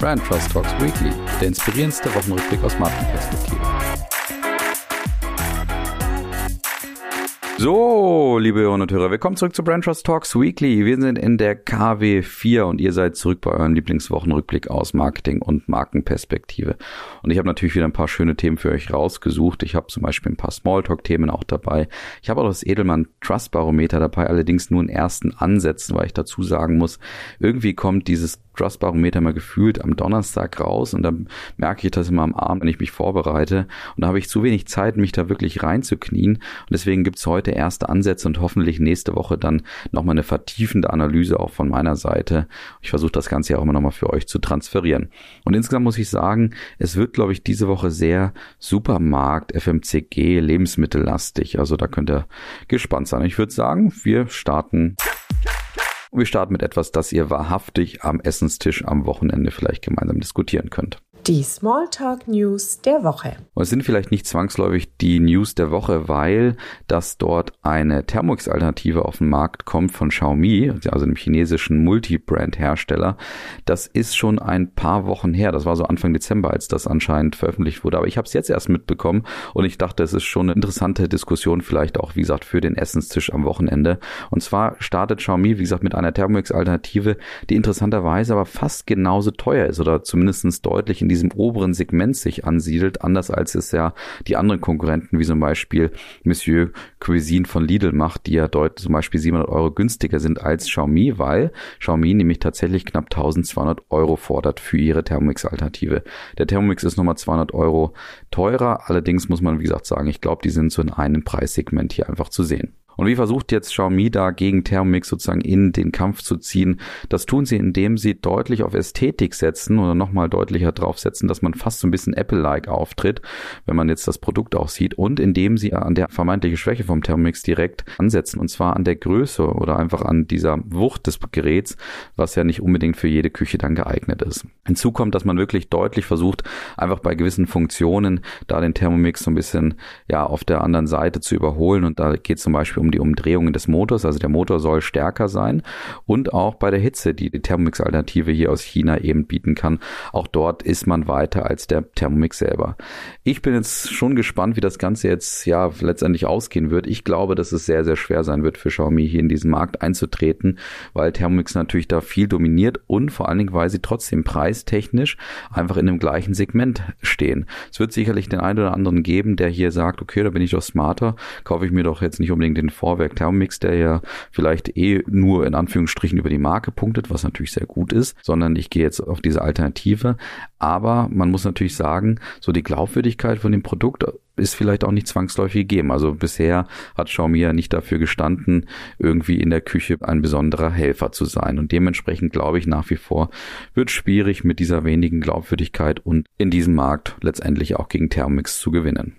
Brand Trust Talks Weekly, der inspirierendste Wochenrückblick aus Markenperspektive. So, liebe Hörerinnen und Hörer, willkommen zurück zu Brand Trust Talks Weekly. Wir sind in der KW4 und ihr seid zurück bei eurem Lieblingswochenrückblick aus Marketing und Markenperspektive. Und ich habe natürlich wieder ein paar schöne Themen für euch rausgesucht. Ich habe zum Beispiel ein paar Smalltalk-Themen auch dabei. Ich habe auch das Edelmann Trust Barometer dabei, allerdings nur in ersten Ansätzen, weil ich dazu sagen muss, irgendwie kommt dieses Trust-Barometer mal gefühlt am Donnerstag raus und dann merke ich das immer am Abend, wenn ich mich vorbereite. Und da habe ich zu wenig Zeit, mich da wirklich reinzuknien. Und deswegen gibt's heute erste Ansätze und hoffentlich nächste Woche dann nochmal eine vertiefende Analyse auch von meiner Seite. Ich versuche das Ganze ja auch immer nochmal für euch zu transferieren. Und insgesamt muss ich sagen, es wird, glaube ich, diese Woche sehr Supermarkt, FMCG, lebensmittellastig. Also da könnt ihr gespannt sein. Ich würde sagen, wir starten und wir starten mit etwas, das ihr wahrhaftig am Essenstisch am Wochenende vielleicht gemeinsam diskutieren könnt. Die Smalltalk News der Woche. Und es sind vielleicht nicht zwangsläufig die News der Woche, weil dass dort eine Thermomix-Alternative auf den Markt kommt von Xiaomi, also einem chinesischen Multibrand-Hersteller. Das ist schon ein paar Wochen her. Das war so Anfang Dezember, als das anscheinend veröffentlicht wurde. Aber ich habe es jetzt erst mitbekommen und ich dachte, es ist schon eine interessante Diskussion, vielleicht auch, wie gesagt, für den Essenstisch am Wochenende. Und zwar startet Xiaomi, wie gesagt, mit einer Thermomix-Alternative, die interessanterweise aber fast genauso teuer ist oder zumindest deutlich in diesem oberen Segment sich ansiedelt, anders als es ja die anderen Konkurrenten wie zum Beispiel Monsieur Cuisine von Lidl macht, die ja dort zum Beispiel 700 Euro günstiger sind als Xiaomi, weil Xiaomi nämlich tatsächlich knapp 1200 Euro fordert für ihre Thermomix-Alternative. Der Thermomix ist nochmal 200 Euro teurer, allerdings muss man wie gesagt sagen, ich glaube, die sind so in einem Preissegment hier einfach zu sehen. Und wie versucht jetzt Xiaomi da gegen Thermomix sozusagen in den Kampf zu ziehen? Das tun sie, indem sie deutlich auf Ästhetik setzen oder nochmal deutlicher draufsetzen, dass man fast so ein bisschen Apple-like auftritt, wenn man jetzt das Produkt auch sieht und indem sie an der vermeintliche Schwäche vom Thermomix direkt ansetzen und zwar an der Größe oder einfach an dieser Wucht des Geräts, was ja nicht unbedingt für jede Küche dann geeignet ist. Hinzu kommt, dass man wirklich deutlich versucht, einfach bei gewissen Funktionen da den Thermomix so ein bisschen ja auf der anderen Seite zu überholen und da geht zum Beispiel um um die Umdrehungen des Motors. Also der Motor soll stärker sein und auch bei der Hitze, die die Thermomix-Alternative hier aus China eben bieten kann. Auch dort ist man weiter als der Thermomix selber. Ich bin jetzt schon gespannt, wie das Ganze jetzt ja letztendlich ausgehen wird. Ich glaube, dass es sehr, sehr schwer sein wird für Xiaomi hier in diesen Markt einzutreten, weil Thermomix natürlich da viel dominiert und vor allen Dingen, weil sie trotzdem preistechnisch einfach in dem gleichen Segment stehen. Es wird sicherlich den einen oder anderen geben, der hier sagt, okay, da bin ich doch smarter, kaufe ich mir doch jetzt nicht unbedingt den Vorwerk Thermomix, der ja vielleicht eh nur in Anführungsstrichen über die Marke punktet, was natürlich sehr gut ist, sondern ich gehe jetzt auf diese Alternative. Aber man muss natürlich sagen, so die Glaubwürdigkeit von dem Produkt ist vielleicht auch nicht zwangsläufig gegeben. Also bisher hat Xiaomi ja nicht dafür gestanden, irgendwie in der Küche ein besonderer Helfer zu sein. Und dementsprechend glaube ich nach wie vor, wird schwierig mit dieser wenigen Glaubwürdigkeit und in diesem Markt letztendlich auch gegen Thermomix zu gewinnen.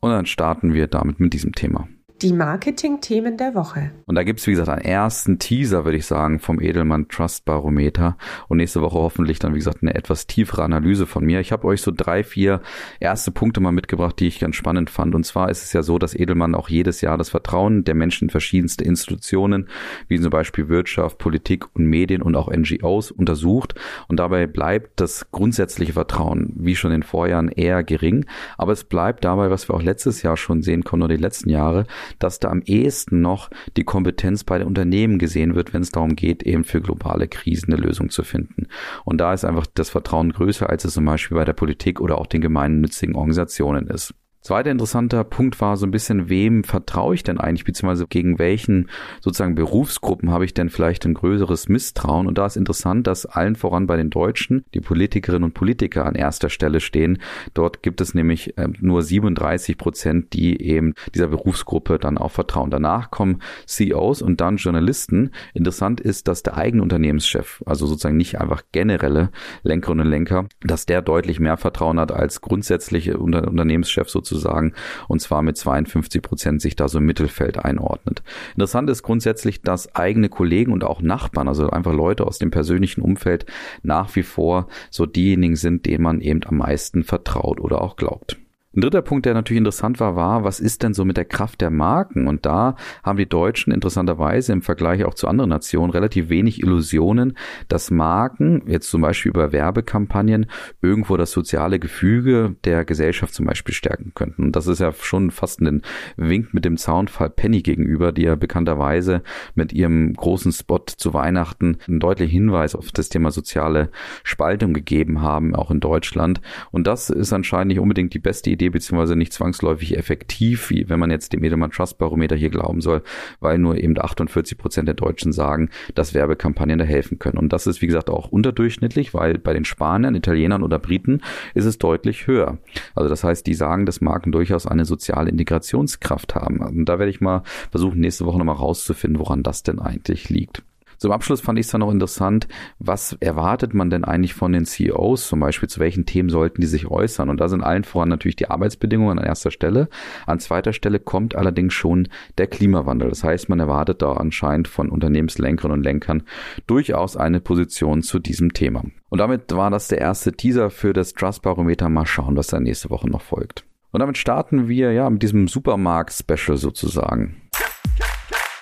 Und dann starten wir damit mit diesem Thema. Die Marketing-Themen der Woche. Und da gibt's wie gesagt, einen ersten Teaser, würde ich sagen, vom Edelmann Trust Barometer. Und nächste Woche hoffentlich dann, wie gesagt, eine etwas tiefere Analyse von mir. Ich habe euch so drei, vier erste Punkte mal mitgebracht, die ich ganz spannend fand. Und zwar ist es ja so, dass Edelmann auch jedes Jahr das Vertrauen der Menschen in verschiedenste Institutionen, wie zum Beispiel Wirtschaft, Politik und Medien und auch NGOs untersucht. Und dabei bleibt das grundsätzliche Vertrauen, wie schon in Vorjahren, eher gering. Aber es bleibt dabei, was wir auch letztes Jahr schon sehen konnten oder die letzten Jahre, dass da am ehesten noch die Kompetenz bei den Unternehmen gesehen wird, wenn es darum geht, eben für globale Krisen eine Lösung zu finden. Und da ist einfach das Vertrauen größer, als es zum Beispiel bei der Politik oder auch den gemeinnützigen Organisationen ist. Zweiter interessanter Punkt war so ein bisschen, wem vertraue ich denn eigentlich, beziehungsweise gegen welchen sozusagen Berufsgruppen habe ich denn vielleicht ein größeres Misstrauen? Und da ist interessant, dass allen voran bei den Deutschen die Politikerinnen und Politiker an erster Stelle stehen. Dort gibt es nämlich äh, nur 37 Prozent, die eben dieser Berufsgruppe dann auch vertrauen. Danach kommen CEOs und dann Journalisten. Interessant ist, dass der eigene Unternehmenschef, also sozusagen nicht einfach generelle Lenkerinnen und Lenker, dass der deutlich mehr Vertrauen hat als grundsätzliche Unternehmenschef sozusagen sozusagen, und zwar mit 52 Prozent sich da so im Mittelfeld einordnet. Interessant ist grundsätzlich, dass eigene Kollegen und auch Nachbarn, also einfach Leute aus dem persönlichen Umfeld, nach wie vor so diejenigen sind, denen man eben am meisten vertraut oder auch glaubt. Ein dritter Punkt, der natürlich interessant war, war, was ist denn so mit der Kraft der Marken? Und da haben die Deutschen interessanterweise im Vergleich auch zu anderen Nationen relativ wenig Illusionen, dass Marken, jetzt zum Beispiel über Werbekampagnen, irgendwo das soziale Gefüge der Gesellschaft zum Beispiel stärken könnten. Und das ist ja schon fast ein Wink mit dem Zaunfall Penny gegenüber, die ja bekannterweise mit ihrem großen Spot zu Weihnachten einen deutlichen Hinweis auf das Thema soziale Spaltung gegeben haben, auch in Deutschland. Und das ist anscheinend nicht unbedingt die beste Idee Idee beziehungsweise nicht zwangsläufig effektiv, wie wenn man jetzt dem Edelmann Trust Barometer hier glauben soll, weil nur eben 48 Prozent der Deutschen sagen, dass Werbekampagnen da helfen können. Und das ist, wie gesagt, auch unterdurchschnittlich, weil bei den Spaniern, Italienern oder Briten ist es deutlich höher. Also das heißt, die sagen, dass Marken durchaus eine soziale Integrationskraft haben. Und da werde ich mal versuchen, nächste Woche nochmal rauszufinden, woran das denn eigentlich liegt. Zum Abschluss fand ich es dann noch interessant, was erwartet man denn eigentlich von den CEOs zum Beispiel, zu welchen Themen sollten die sich äußern? Und da sind allen voran natürlich die Arbeitsbedingungen an erster Stelle. An zweiter Stelle kommt allerdings schon der Klimawandel. Das heißt, man erwartet da anscheinend von Unternehmenslenkerinnen und Lenkern durchaus eine Position zu diesem Thema. Und damit war das der erste Teaser für das Trust Barometer. Mal schauen, was da nächste Woche noch folgt. Und damit starten wir ja mit diesem Supermarkt-Special sozusagen.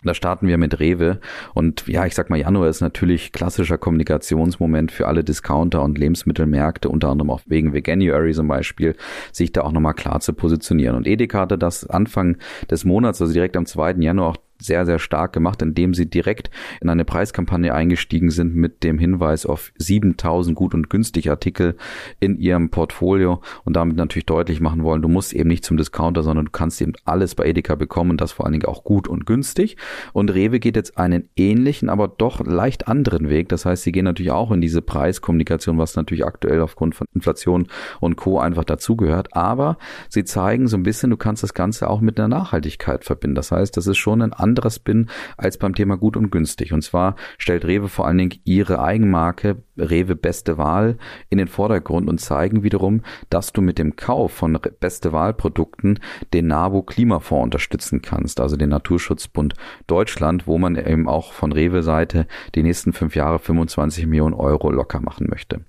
Da starten wir mit Rewe. Und ja, ich sag mal, Januar ist natürlich klassischer Kommunikationsmoment für alle Discounter und Lebensmittelmärkte, unter anderem auch wegen Veganuary zum Beispiel, sich da auch nochmal klar zu positionieren. Und Edeka hatte das Anfang des Monats, also direkt am 2. Januar auch sehr, sehr stark gemacht, indem sie direkt in eine Preiskampagne eingestiegen sind mit dem Hinweis auf 7000 gut und günstig Artikel in ihrem Portfolio und damit natürlich deutlich machen wollen, du musst eben nicht zum Discounter, sondern du kannst eben alles bei Edeka bekommen das vor allen Dingen auch gut und günstig. Und Rewe geht jetzt einen ähnlichen, aber doch leicht anderen Weg. Das heißt, sie gehen natürlich auch in diese Preiskommunikation, was natürlich aktuell aufgrund von Inflation und Co. einfach dazugehört. Aber sie zeigen so ein bisschen, du kannst das Ganze auch mit einer Nachhaltigkeit verbinden. Das heißt, das ist schon ein anderer Spin als beim Thema gut und günstig. Und zwar stellt Rewe vor allen Dingen ihre Eigenmarke Rewe Beste Wahl in den Vordergrund und zeigen wiederum, dass du mit dem Kauf von Beste Wahl Produkten den NABU Klimafonds unterstützen kannst, also den Naturschutzbund Deutschland, wo man eben auch von Rewe Seite die nächsten fünf Jahre 25 Millionen Euro locker machen möchte.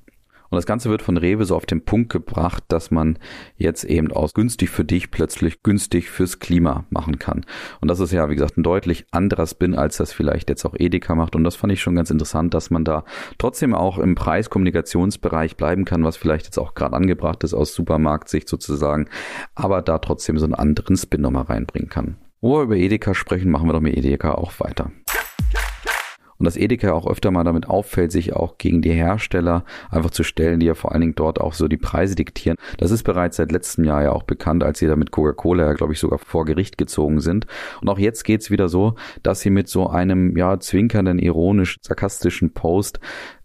Und das Ganze wird von Rewe so auf den Punkt gebracht, dass man jetzt eben aus günstig für dich plötzlich günstig fürs Klima machen kann. Und das ist ja, wie gesagt, ein deutlich anderer Spin, als das vielleicht jetzt auch Edeka macht. Und das fand ich schon ganz interessant, dass man da trotzdem auch im Preiskommunikationsbereich bleiben kann, was vielleicht jetzt auch gerade angebracht ist aus Supermarktsicht sozusagen, aber da trotzdem so einen anderen Spin nochmal reinbringen kann. Wo wir über Edeka sprechen, machen wir doch mit Edeka auch weiter und dass Edeka auch öfter mal damit auffällt, sich auch gegen die Hersteller einfach zu stellen, die ja vor allen Dingen dort auch so die Preise diktieren. Das ist bereits seit letztem Jahr ja auch bekannt, als sie da mit Coca-Cola ja, glaube ich, sogar vor Gericht gezogen sind. Und auch jetzt geht's wieder so, dass sie mit so einem, ja, zwinkernden, ironisch, sarkastischen Post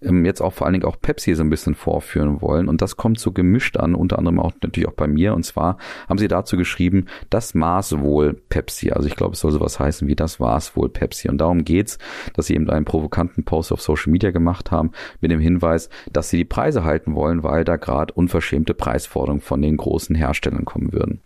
ähm, jetzt auch vor allen Dingen auch Pepsi so ein bisschen vorführen wollen. Und das kommt so gemischt an, unter anderem auch natürlich auch bei mir. Und zwar haben sie dazu geschrieben, das Maß wohl Pepsi. Also ich glaube, es soll sowas heißen wie das war's wohl Pepsi. Und darum geht's, dass sie eben einen provokanten Post auf Social Media gemacht haben mit dem Hinweis, dass sie die Preise halten wollen, weil da gerade unverschämte Preisforderungen von den großen Herstellern kommen würden.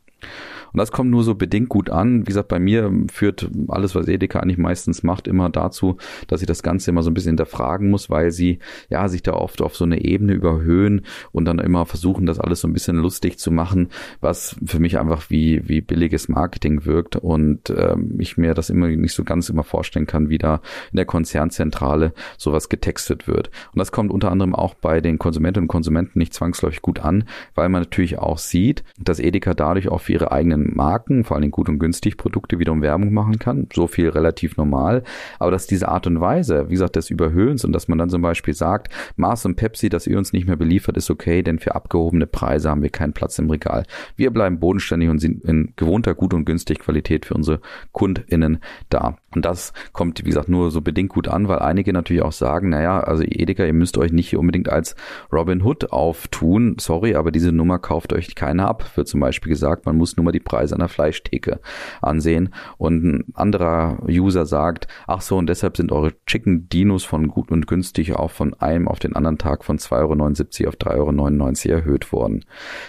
Und das kommt nur so bedingt gut an. Wie gesagt, bei mir führt alles, was Edeka eigentlich meistens macht, immer dazu, dass ich das Ganze immer so ein bisschen hinterfragen muss, weil sie ja sich da oft auf so eine Ebene überhöhen und dann immer versuchen, das alles so ein bisschen lustig zu machen, was für mich einfach wie, wie billiges Marketing wirkt und ähm, ich mir das immer nicht so ganz immer vorstellen kann, wie da in der Konzernzentrale sowas getextet wird. Und das kommt unter anderem auch bei den Konsumentinnen und Konsumenten nicht zwangsläufig gut an, weil man natürlich auch sieht, dass Edeka dadurch auch für ihre eigenen Marken, vor allem gut und günstig Produkte wiederum Werbung machen kann. So viel relativ normal. Aber dass diese Art und Weise, wie gesagt, des Überhöhens und dass man dann zum Beispiel sagt, Mars und Pepsi, dass ihr uns nicht mehr beliefert, ist okay, denn für abgehobene Preise haben wir keinen Platz im Regal. Wir bleiben bodenständig und sind in gewohnter gut und günstig Qualität für unsere KundInnen da. Und das kommt, wie gesagt, nur so bedingt gut an, weil einige natürlich auch sagen, naja, also Edeka, ihr müsst euch nicht unbedingt als Robin Hood auftun. Sorry, aber diese Nummer kauft euch keiner ab. Wird zum Beispiel gesagt, man muss nur mal die Preise an der Fleischtheke ansehen. Und ein anderer User sagt, ach so, und deshalb sind eure Chicken Dinos von gut und günstig auch von einem auf den anderen Tag von 2,79 Euro auf 3,99 Euro erhöht worden.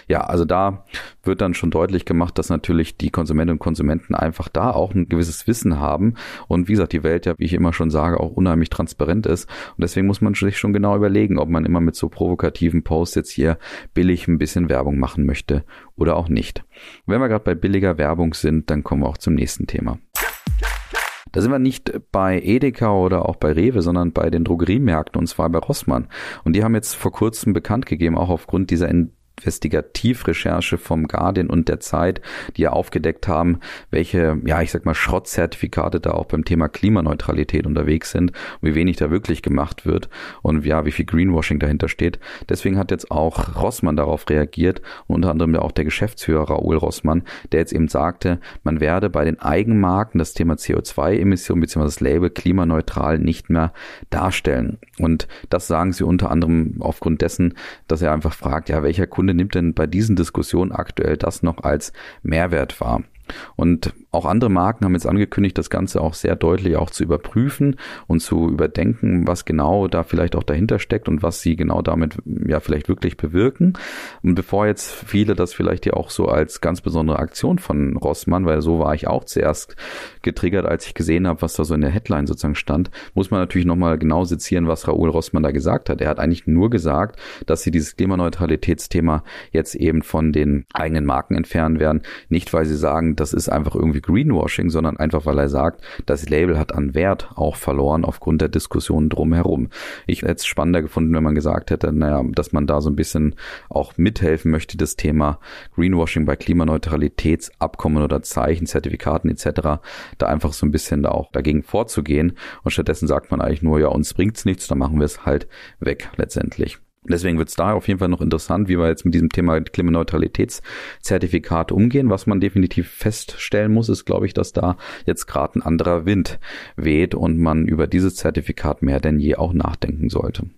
Ja, also da wird dann schon deutlich gemacht, dass natürlich die Konsumentinnen und Konsumenten einfach da auch ein gewisses Wissen haben und wie gesagt, die Welt ja, wie ich immer schon sage, auch unheimlich transparent ist und deswegen muss man sich schon genau überlegen, ob man immer mit so provokativen Posts jetzt hier billig ein bisschen Werbung machen möchte oder auch nicht. wenn wir gerade bei billiger Werbung sind, dann kommen wir auch zum nächsten Thema. Da sind wir nicht bei Edeka oder auch bei Rewe, sondern bei den Drogeriemärkten und zwar bei Rossmann. Und die haben jetzt vor kurzem bekannt gegeben, auch aufgrund dieser Investigativrecherche vom Guardian und der Zeit, die ja aufgedeckt haben, welche, ja, ich sag mal, Schrottzertifikate da auch beim Thema Klimaneutralität unterwegs sind wie wenig da wirklich gemacht wird und ja, wie viel Greenwashing dahinter steht. Deswegen hat jetzt auch Rossmann darauf reagiert unter anderem auch der Geschäftsführer Raoul Rossmann, der jetzt eben sagte, man werde bei den Eigenmarken das Thema CO2-Emission bzw. das Label klimaneutral nicht mehr darstellen. Und das sagen sie unter anderem aufgrund dessen, dass er einfach fragt, ja, welcher Kunde Kunde nimmt denn bei diesen Diskussionen aktuell das noch als Mehrwert wahr? Und auch andere Marken haben jetzt angekündigt, das Ganze auch sehr deutlich auch zu überprüfen und zu überdenken, was genau da vielleicht auch dahinter steckt und was sie genau damit ja vielleicht wirklich bewirken. Und bevor jetzt viele das vielleicht ja auch so als ganz besondere Aktion von Rossmann, weil so war ich auch zuerst getriggert, als ich gesehen habe, was da so in der Headline sozusagen stand, muss man natürlich nochmal genau sezieren, was Raoul Rossmann da gesagt hat. Er hat eigentlich nur gesagt, dass sie dieses Klimaneutralitätsthema jetzt eben von den eigenen Marken entfernen werden. Nicht, weil sie sagen, das ist einfach irgendwie Greenwashing, sondern einfach, weil er sagt, das Label hat an Wert auch verloren aufgrund der Diskussionen drumherum. Ich hätte es spannender gefunden, wenn man gesagt hätte, naja, dass man da so ein bisschen auch mithelfen möchte, das Thema Greenwashing bei Klimaneutralitätsabkommen oder Zeichen, Zertifikaten etc., da einfach so ein bisschen da auch dagegen vorzugehen. Und stattdessen sagt man eigentlich nur, ja, uns bringt's nichts, dann machen wir es halt weg letztendlich. Deswegen wird es da auf jeden Fall noch interessant, wie wir jetzt mit diesem Thema Klimaneutralitätszertifikat umgehen. Was man definitiv feststellen muss, ist, glaube ich, dass da jetzt gerade ein anderer Wind weht und man über dieses Zertifikat mehr denn je auch nachdenken sollte.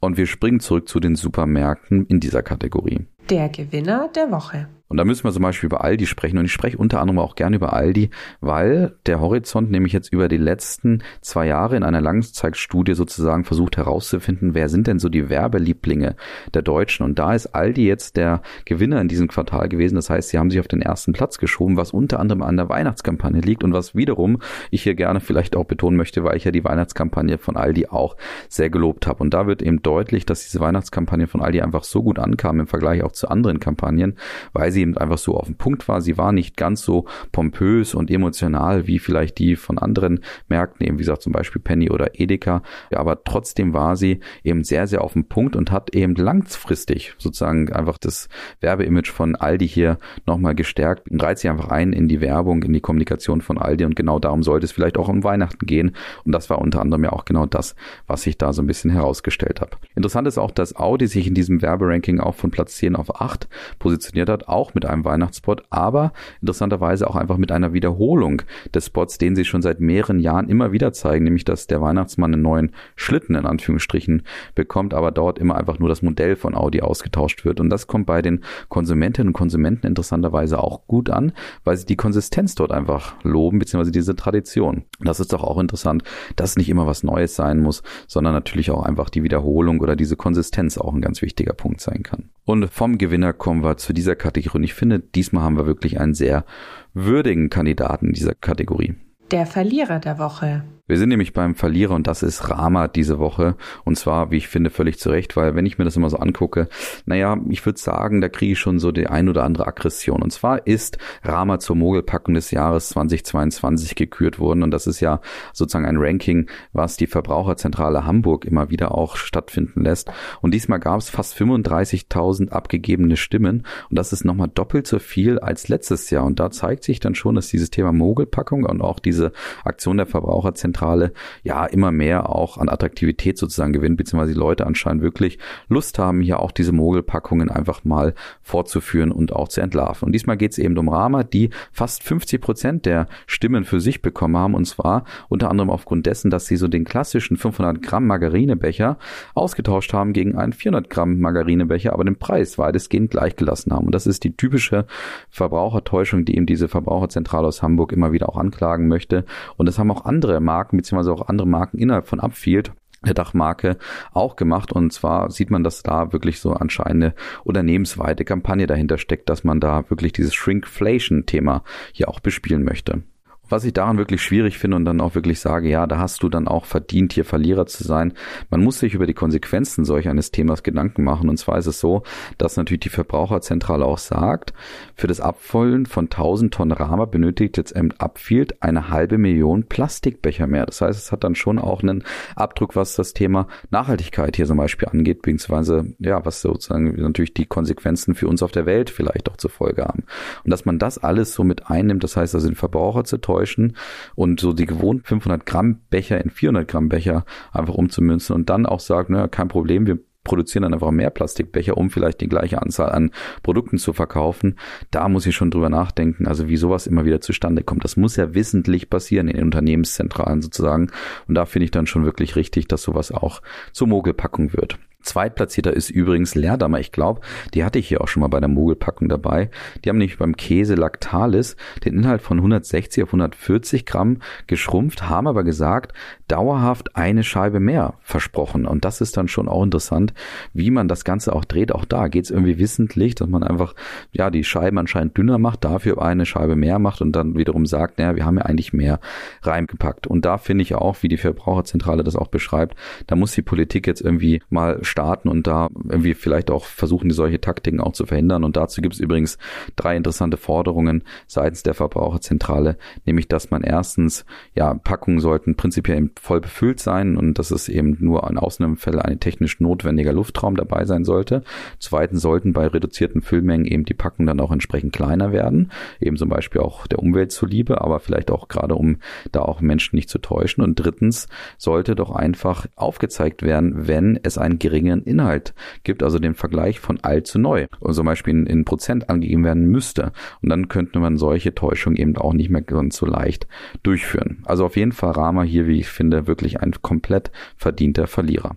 Und wir springen zurück zu den Supermärkten in dieser Kategorie. Der Gewinner der Woche. Und da müssen wir zum Beispiel über Aldi sprechen. Und ich spreche unter anderem auch gerne über Aldi, weil der Horizont nämlich jetzt über die letzten zwei Jahre in einer Langzeitstudie sozusagen versucht herauszufinden, wer sind denn so die Werbelieblinge der Deutschen. Und da ist Aldi jetzt der Gewinner in diesem Quartal gewesen. Das heißt, sie haben sich auf den ersten Platz geschoben, was unter anderem an der Weihnachtskampagne liegt und was wiederum ich hier gerne vielleicht auch betonen möchte, weil ich ja die Weihnachtskampagne von Aldi auch sehr gelobt habe. Und da wird eben deutlich, dass diese Weihnachtskampagne von Aldi einfach so gut ankam im Vergleich auch zu anderen Kampagnen, weil sie sie eben einfach so auf dem Punkt war. Sie war nicht ganz so pompös und emotional wie vielleicht die von anderen Märkten, eben wie gesagt zum Beispiel Penny oder Edeka. Aber trotzdem war sie eben sehr, sehr auf dem Punkt und hat eben langfristig sozusagen einfach das Werbeimage von Aldi hier nochmal gestärkt und reiht sie einfach ein in die Werbung, in die Kommunikation von Aldi und genau darum sollte es vielleicht auch um Weihnachten gehen und das war unter anderem ja auch genau das, was ich da so ein bisschen herausgestellt habe. Interessant ist auch, dass Audi sich in diesem Werberanking auch von Platz 10 auf 8 positioniert hat, auch auch mit einem Weihnachtsspot, aber interessanterweise auch einfach mit einer Wiederholung des Spots, den sie schon seit mehreren Jahren immer wieder zeigen, nämlich dass der Weihnachtsmann einen neuen Schlitten in Anführungsstrichen bekommt, aber dort immer einfach nur das Modell von Audi ausgetauscht wird. Und das kommt bei den Konsumentinnen und Konsumenten interessanterweise auch gut an, weil sie die Konsistenz dort einfach loben, beziehungsweise diese Tradition. Das ist doch auch interessant, dass nicht immer was Neues sein muss, sondern natürlich auch einfach die Wiederholung oder diese Konsistenz auch ein ganz wichtiger Punkt sein kann. Und vom Gewinner kommen wir zu dieser Kategorie. Und ich finde, diesmal haben wir wirklich einen sehr würdigen Kandidaten in dieser Kategorie. Der Verlierer der Woche. Wir sind nämlich beim Verlierer und das ist Rama diese Woche. Und zwar, wie ich finde, völlig zu Recht, weil wenn ich mir das immer so angucke, naja, ich würde sagen, da kriege ich schon so die ein oder andere Aggression. Und zwar ist Rama zur Mogelpackung des Jahres 2022 gekürt worden. Und das ist ja sozusagen ein Ranking, was die Verbraucherzentrale Hamburg immer wieder auch stattfinden lässt. Und diesmal gab es fast 35.000 abgegebene Stimmen. Und das ist nochmal doppelt so viel als letztes Jahr. Und da zeigt sich dann schon, dass dieses Thema Mogelpackung und auch diese Aktion der Verbraucherzentrale Zentrale ja immer mehr auch an Attraktivität sozusagen gewinnt, beziehungsweise die Leute anscheinend wirklich Lust haben, hier auch diese Mogelpackungen einfach mal fortzuführen und auch zu entlarven. Und diesmal geht es eben um Rama, die fast 50 Prozent der Stimmen für sich bekommen haben und zwar unter anderem aufgrund dessen, dass sie so den klassischen 500 Gramm Margarinebecher ausgetauscht haben gegen einen 400 Gramm Margarinebecher, aber den Preis weitestgehend gleich gelassen haben. Und das ist die typische Verbrauchertäuschung, die eben diese Verbraucherzentrale aus Hamburg immer wieder auch anklagen möchte. Und das haben auch andere Marken Marken beziehungsweise auch andere Marken innerhalb von Upfield der Dachmarke auch gemacht. Und zwar sieht man, dass da wirklich so anscheinend eine unternehmensweite Kampagne dahinter steckt, dass man da wirklich dieses Shrinkflation-Thema hier auch bespielen möchte. Was ich daran wirklich schwierig finde und dann auch wirklich sage, ja, da hast du dann auch verdient, hier Verlierer zu sein. Man muss sich über die Konsequenzen solch eines Themas Gedanken machen. Und zwar ist es so, dass natürlich die Verbraucherzentrale auch sagt, für das Abfüllen von 1000 Tonnen Rama benötigt jetzt Upfield eine halbe Million Plastikbecher mehr. Das heißt, es hat dann schon auch einen Abdruck, was das Thema Nachhaltigkeit hier zum Beispiel angeht, beziehungsweise, ja, was sozusagen natürlich die Konsequenzen für uns auf der Welt vielleicht auch zur Folge haben. Und dass man das alles so mit einnimmt, das heißt also den Verbraucher zu täuschen und so die gewohnten 500 Gramm Becher in 400 Gramm Becher einfach umzumünzen und dann auch sagt, naja, kein Problem, wir produzieren dann einfach mehr Plastikbecher, um vielleicht die gleiche Anzahl an Produkten zu verkaufen. Da muss ich schon drüber nachdenken, also wie sowas immer wieder zustande kommt. Das muss ja wissentlich passieren in den Unternehmenszentralen sozusagen. Und da finde ich dann schon wirklich richtig, dass sowas auch zur Mogelpackung wird. Zweitplatzierter ist übrigens Leerdammer. Ich glaube, die hatte ich hier auch schon mal bei der Mogelpackung dabei. Die haben nämlich beim Käse Lactalis den Inhalt von 160 auf 140 Gramm geschrumpft, haben aber gesagt, dauerhaft eine Scheibe mehr versprochen. Und das ist dann schon auch interessant, wie man das Ganze auch dreht. Auch da geht es irgendwie wissentlich, dass man einfach, ja, die Scheiben anscheinend dünner macht, dafür eine Scheibe mehr macht und dann wiederum sagt, naja, wir haben ja eigentlich mehr reingepackt. Und da finde ich auch, wie die Verbraucherzentrale das auch beschreibt, da muss die Politik jetzt irgendwie mal starten und da irgendwie vielleicht auch versuchen, die solche Taktiken auch zu verhindern. Und dazu gibt es übrigens drei interessante Forderungen seitens der Verbraucherzentrale, nämlich dass man erstens, ja, Packungen sollten prinzipiell voll befüllt sein und dass es eben nur an Ausnahmefällen ein technisch notwendiger Luftraum dabei sein sollte. Zweitens sollten bei reduzierten Füllmengen eben die Packungen dann auch entsprechend kleiner werden, eben zum Beispiel auch der Umwelt zuliebe, aber vielleicht auch gerade um da auch Menschen nicht zu täuschen. Und drittens sollte doch einfach aufgezeigt werden, wenn es einen geringen geringeren Inhalt gibt, also den Vergleich von alt zu neu und zum Beispiel in, in Prozent angegeben werden müsste. Und dann könnte man solche Täuschungen eben auch nicht mehr ganz so leicht durchführen. Also auf jeden Fall Rama hier, wie ich finde, wirklich ein komplett verdienter Verlierer.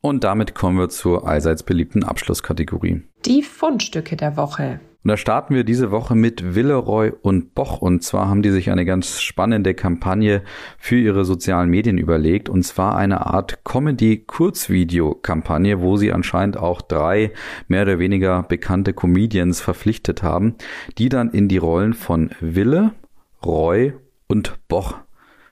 Und damit kommen wir zur allseits beliebten Abschlusskategorie. Die Fundstücke der Woche. Und da starten wir diese Woche mit Villeroy und Boch. Und zwar haben die sich eine ganz spannende Kampagne für ihre sozialen Medien überlegt. Und zwar eine Art Comedy-Kurzvideo-Kampagne, wo sie anscheinend auch drei mehr oder weniger bekannte Comedians verpflichtet haben, die dann in die Rollen von Wille, Roy und Boch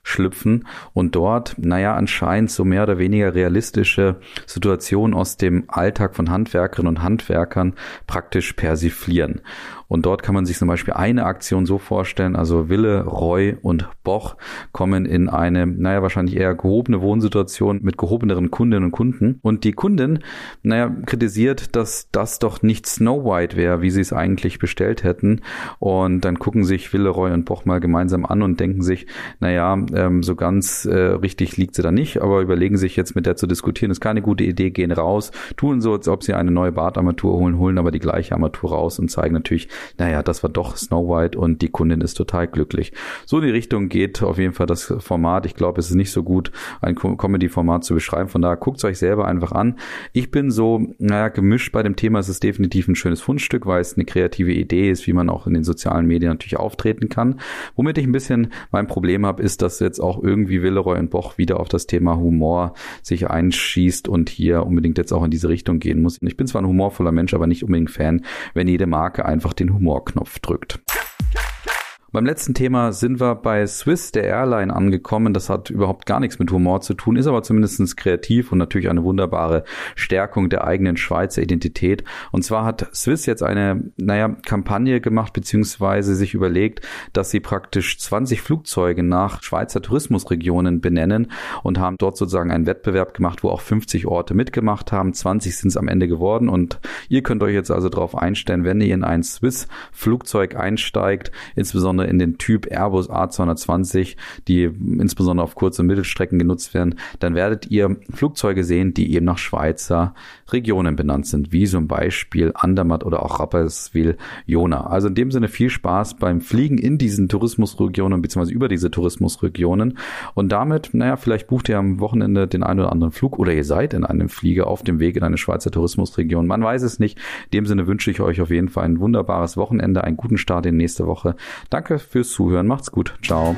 schlüpfen und dort, naja, anscheinend so mehr oder weniger realistische Situationen aus dem Alltag von Handwerkerinnen und Handwerkern praktisch persiflieren. Und dort kann man sich zum Beispiel eine Aktion so vorstellen, also Wille, Roy und Boch kommen in eine, naja, wahrscheinlich eher gehobene Wohnsituation mit gehobeneren Kundinnen und Kunden. Und die Kundin, naja, kritisiert, dass das doch nicht Snow White wäre, wie sie es eigentlich bestellt hätten. Und dann gucken sich Wille, Roy und Boch mal gemeinsam an und denken sich, naja, ähm, so ganz äh, richtig liegt sie da nicht, aber überlegen sich jetzt mit der zu diskutieren, ist keine gute Idee, gehen raus, tun so, als ob sie eine neue Bartarmatur holen, holen aber die gleiche Armatur raus und zeigen natürlich, naja, das war doch Snow White und die Kundin ist total glücklich. So in die Richtung geht auf jeden Fall das Format. Ich glaube, es ist nicht so gut, ein Comedy-Format zu beschreiben. Von daher guckt es euch selber einfach an. Ich bin so, naja, gemischt bei dem Thema. Es ist definitiv ein schönes Fundstück, weil es eine kreative Idee ist, wie man auch in den sozialen Medien natürlich auftreten kann. Womit ich ein bisschen mein Problem habe, ist, dass jetzt auch irgendwie Willeroy und Boch wieder auf das Thema Humor sich einschießt und hier unbedingt jetzt auch in diese Richtung gehen muss. Ich bin zwar ein humorvoller Mensch, aber nicht unbedingt Fan, wenn jede Marke einfach den Humorknopf drückt. Beim letzten Thema sind wir bei Swiss, der Airline, angekommen. Das hat überhaupt gar nichts mit Humor zu tun, ist aber zumindest kreativ und natürlich eine wunderbare Stärkung der eigenen Schweizer Identität. Und zwar hat Swiss jetzt eine, naja, Kampagne gemacht, beziehungsweise sich überlegt, dass sie praktisch 20 Flugzeuge nach Schweizer Tourismusregionen benennen und haben dort sozusagen einen Wettbewerb gemacht, wo auch 50 Orte mitgemacht haben. 20 sind es am Ende geworden und ihr könnt euch jetzt also darauf einstellen, wenn ihr in ein Swiss-Flugzeug einsteigt, insbesondere insbesondere in den Typ Airbus A220, die insbesondere auf kurze Mittelstrecken genutzt werden, dann werdet ihr Flugzeuge sehen, die eben nach Schweizer Regionen benannt sind, wie zum Beispiel Andermatt oder auch Rapperswil Jona. Also in dem Sinne viel Spaß beim Fliegen in diesen Tourismusregionen bzw. über diese Tourismusregionen und damit, naja, vielleicht bucht ihr am Wochenende den einen oder anderen Flug oder ihr seid in einem Flieger auf dem Weg in eine Schweizer Tourismusregion. Man weiß es nicht. In dem Sinne wünsche ich euch auf jeden Fall ein wunderbares Wochenende, einen guten Start in nächste Woche. Danke fürs Zuhören. Macht's gut. Ciao.